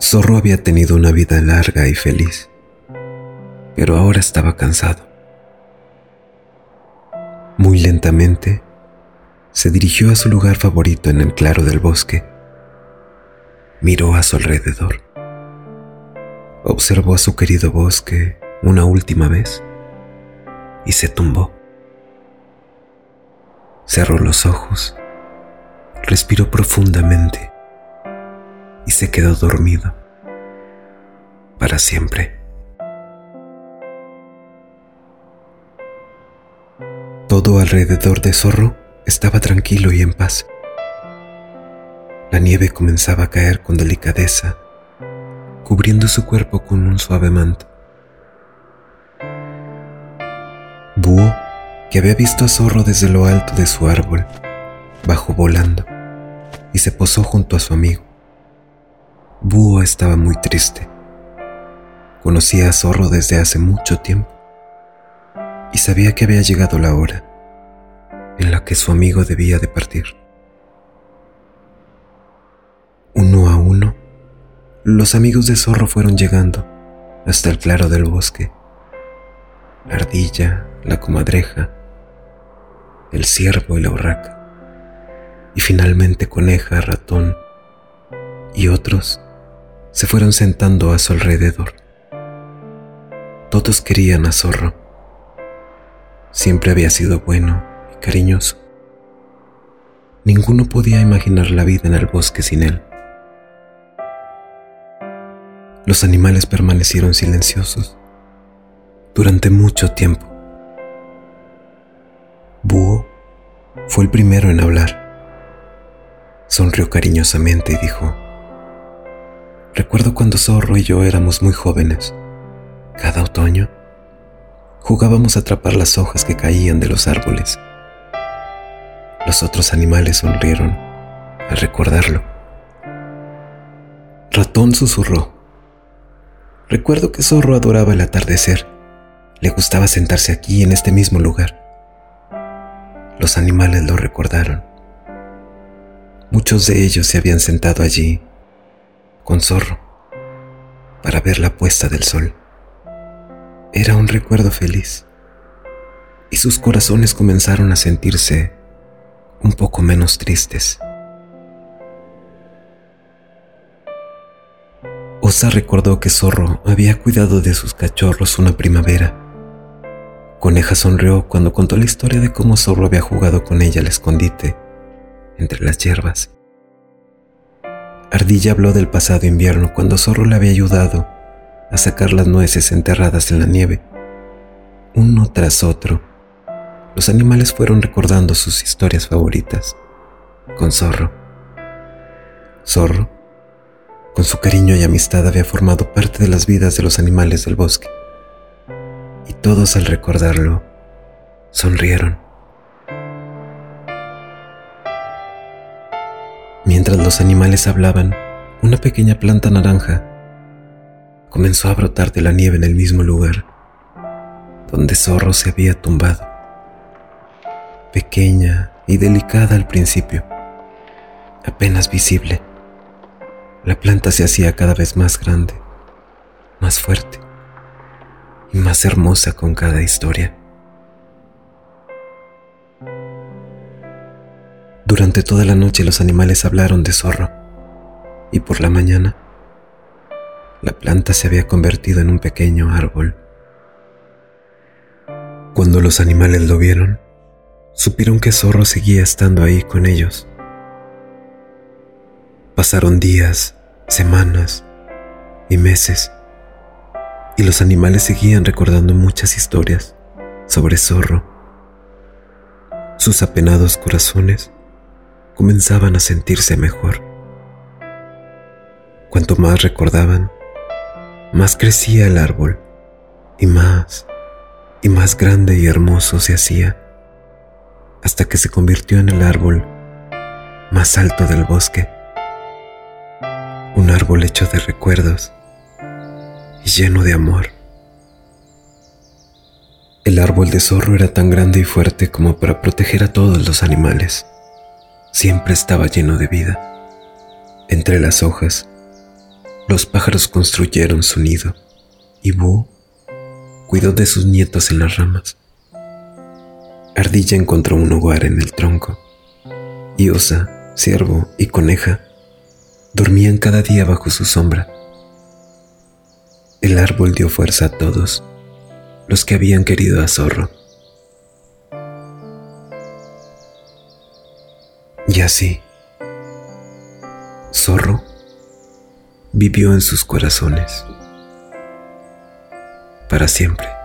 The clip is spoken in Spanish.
Zorro había tenido una vida larga y feliz, pero ahora estaba cansado. Muy lentamente, se dirigió a su lugar favorito en el claro del bosque. Miró a su alrededor. Observó a su querido bosque una última vez y se tumbó. Cerró los ojos, respiró profundamente y se quedó dormido para siempre. Todo alrededor de Zorro estaba tranquilo y en paz. La nieve comenzaba a caer con delicadeza, cubriendo su cuerpo con un suave manto. Búho, que había visto a Zorro desde lo alto de su árbol, bajó volando y se posó junto a su amigo. Búho estaba muy triste. Conocía a Zorro desde hace mucho tiempo y sabía que había llegado la hora en la que su amigo debía de partir. Uno a uno, los amigos de Zorro fueron llegando hasta el claro del bosque. La ardilla, la comadreja, el ciervo y la urraca, y finalmente coneja, ratón y otros se fueron sentando a su alrededor. Todos querían a Zorro. Siempre había sido bueno y cariñoso. Ninguno podía imaginar la vida en el bosque sin él. Los animales permanecieron silenciosos durante mucho tiempo. Búho fue el primero en hablar. Sonrió cariñosamente y dijo, Recuerdo cuando Zorro y yo éramos muy jóvenes. Cada otoño jugábamos a atrapar las hojas que caían de los árboles. Los otros animales sonrieron al recordarlo. Ratón susurró. Recuerdo que Zorro adoraba el atardecer. Le gustaba sentarse aquí en este mismo lugar. Los animales lo recordaron. Muchos de ellos se habían sentado allí con Zorro para ver la puesta del sol. Era un recuerdo feliz y sus corazones comenzaron a sentirse un poco menos tristes. Osa recordó que Zorro había cuidado de sus cachorros una primavera. Coneja sonrió cuando contó la historia de cómo Zorro había jugado con ella al escondite entre las hierbas. Ardilla habló del pasado invierno cuando Zorro le había ayudado a sacar las nueces enterradas en la nieve. Uno tras otro, los animales fueron recordando sus historias favoritas con Zorro. Zorro, con su cariño y amistad, había formado parte de las vidas de los animales del bosque. Y todos al recordarlo, sonrieron. Mientras los animales hablaban, una pequeña planta naranja comenzó a brotar de la nieve en el mismo lugar donde Zorro se había tumbado. Pequeña y delicada al principio, apenas visible, la planta se hacía cada vez más grande, más fuerte y más hermosa con cada historia. Durante toda la noche los animales hablaron de zorro y por la mañana la planta se había convertido en un pequeño árbol. Cuando los animales lo vieron, supieron que Zorro seguía estando ahí con ellos. Pasaron días, semanas y meses, y los animales seguían recordando muchas historias sobre Zorro. Sus apenados corazones comenzaban a sentirse mejor. Cuanto más recordaban, más crecía el árbol y más y más grande y hermoso se hacía, hasta que se convirtió en el árbol más alto del bosque, un árbol hecho de recuerdos y lleno de amor. El árbol de zorro era tan grande y fuerte como para proteger a todos los animales siempre estaba lleno de vida. Entre las hojas, los pájaros construyeron su nido y Búho cuidó de sus nietos en las ramas. Ardilla encontró un hogar en el tronco y Osa, Ciervo y Coneja dormían cada día bajo su sombra. El árbol dio fuerza a todos los que habían querido a Zorro. Y así, Zorro vivió en sus corazones para siempre.